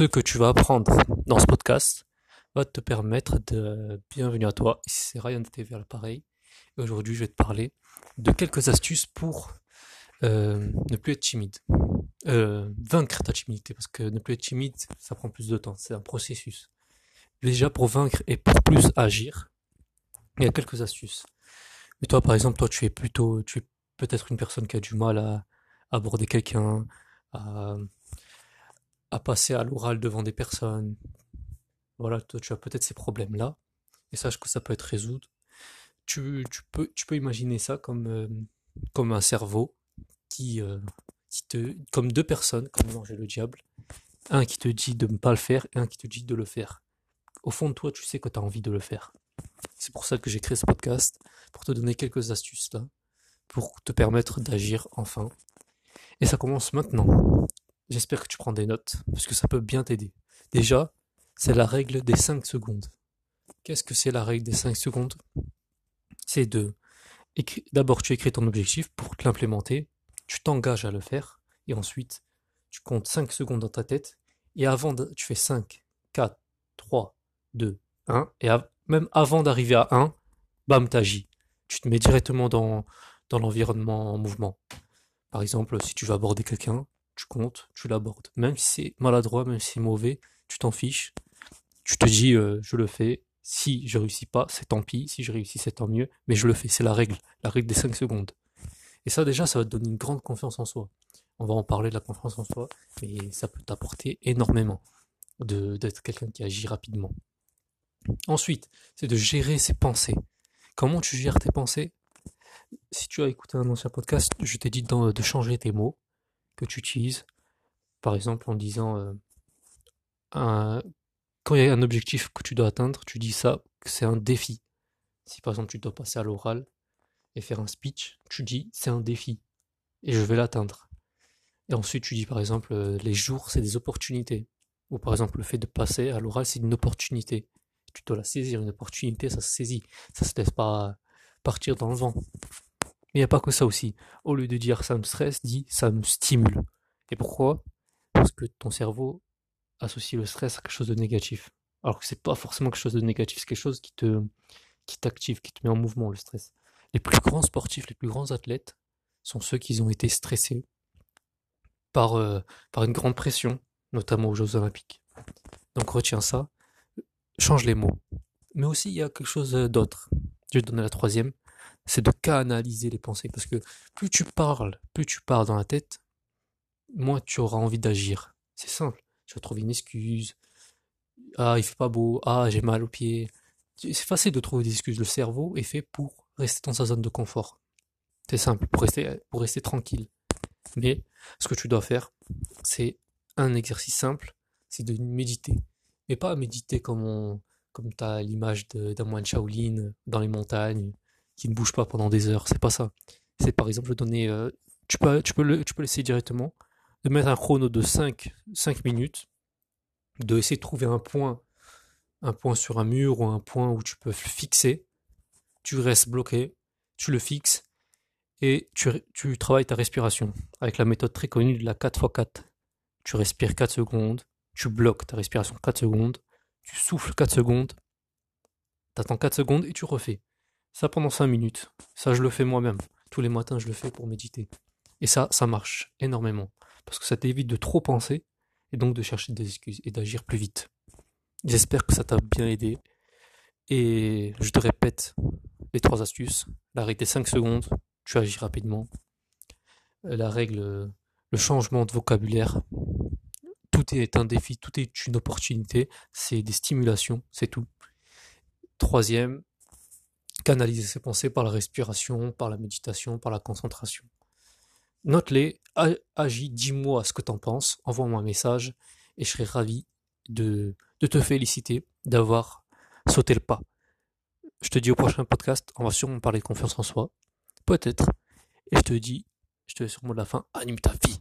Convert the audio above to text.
ce que tu vas apprendre dans ce podcast va te permettre de bienvenue à toi. Ici c'est Ryan TV à l'appareil. Et aujourd'hui, je vais te parler de quelques astuces pour euh, ne plus être timide. Euh, vaincre ta timidité, parce que ne plus être timide, ça prend plus de temps. C'est un processus. Déjà, pour vaincre et pour plus agir, il y a quelques astuces. Mais toi, par exemple, toi, tu es plutôt, tu es peut-être une personne qui a du mal à aborder quelqu'un, à à passer à l'oral devant des personnes. Voilà, toi, tu as peut-être ces problèmes-là, et sache que ça peut être résolu. Tu, tu, peux, tu peux imaginer ça comme, euh, comme un cerveau qui, euh, qui te, comme deux personnes, comme manger le diable, un qui te dit de ne pas le faire et un qui te dit de le faire. Au fond de toi, tu sais que tu as envie de le faire. C'est pour ça que j'ai créé ce podcast, pour te donner quelques astuces là, pour te permettre d'agir enfin. Et ça commence maintenant. J'espère que tu prends des notes, parce que ça peut bien t'aider. Déjà, c'est la règle des 5 secondes. Qu'est-ce que c'est la règle des 5 secondes? C'est de... D'abord, tu écris ton objectif pour l'implémenter, tu t'engages à le faire, et ensuite, tu comptes 5 secondes dans ta tête, et avant, tu fais 5, 4, 3, 2, 1, et même avant d'arriver à 1, bam, t'agis. Tu te mets directement dans, dans l'environnement en mouvement. Par exemple, si tu veux aborder quelqu'un, tu comptes, tu l'abordes. Même si c'est maladroit, même si c'est mauvais, tu t'en fiches. Tu te dis, euh, je le fais. Si je réussis pas, c'est tant pis. Si je réussis, c'est tant mieux. Mais je le fais. C'est la règle. La règle des 5 secondes. Et ça, déjà, ça va te donner une grande confiance en soi. On va en parler de la confiance en soi, mais ça peut t'apporter énormément d'être quelqu'un qui agit rapidement. Ensuite, c'est de gérer ses pensées. Comment tu gères tes pensées? Si tu as écouté un ancien podcast, je t'ai dit de changer tes mots tu utilises. Par exemple, en disant euh, quand il y a un objectif que tu dois atteindre, tu dis ça, c'est un défi. Si par exemple tu dois passer à l'oral et faire un speech, tu dis c'est un défi et je vais l'atteindre. Et ensuite tu dis par exemple euh, les jours c'est des opportunités. Ou par exemple le fait de passer à l'oral c'est une opportunité. Tu dois la saisir, une opportunité ça se saisit. Ça se laisse pas partir dans le vent. Mais il n'y a pas que ça aussi. Au lieu de dire ça me stresse, dis ça me stimule. Et pourquoi? Parce que ton cerveau associe le stress à quelque chose de négatif. Alors que c'est pas forcément quelque chose de négatif, c'est quelque chose qui te qui t'active, qui te met en mouvement le stress. Les plus grands sportifs, les plus grands athlètes sont ceux qui ont été stressés par, euh, par une grande pression, notamment aux Jeux Olympiques. Donc retiens ça, change les mots. Mais aussi il y a quelque chose d'autre. Je vais te donner la troisième c'est de canaliser les pensées. Parce que plus tu parles, plus tu parles dans la tête, moins tu auras envie d'agir. C'est simple. Tu vas trouver une excuse. Ah, il fait pas beau. Ah, j'ai mal aux pieds. C'est facile de trouver des excuses. Le cerveau est fait pour rester dans sa zone de confort. C'est simple, pour rester, pour rester tranquille. Mais ce que tu dois faire, c'est un exercice simple, c'est de méditer. Mais pas méditer comme comme tu as l'image d'un moine Shaolin dans les montagnes, qui ne bouge pas pendant des heures. C'est pas ça. C'est par exemple donner. Euh, tu peux, tu peux, tu peux l'essayer directement, de mettre un chrono de 5, 5 minutes, de essayer de trouver un point, un point sur un mur ou un point où tu peux fixer. Tu restes bloqué, tu le fixes et tu, tu travailles ta respiration avec la méthode très connue de la 4x4. Tu respires 4 secondes, tu bloques ta respiration 4 secondes, tu souffles 4 secondes, tu attends 4 secondes et tu refais. Ça pendant 5 minutes. Ça, je le fais moi-même. Tous les matins, je le fais pour méditer. Et ça, ça marche énormément. Parce que ça t'évite de trop penser et donc de chercher des excuses et d'agir plus vite. J'espère que ça t'a bien aidé. Et je te répète les trois astuces. La règle des 5 secondes, tu agis rapidement. La règle, le changement de vocabulaire. Tout est un défi, tout est une opportunité. C'est des stimulations, c'est tout. Troisième, canaliser ses pensées par la respiration, par la méditation, par la concentration. Note-les, agis, dis-moi ce que tu en penses, envoie-moi un message et je serai ravi de, te féliciter d'avoir sauté le pas. Je te dis au prochain podcast, on va sûrement parler de confiance en soi, peut-être, et je te dis, je te laisse mot de la fin, anime ta vie.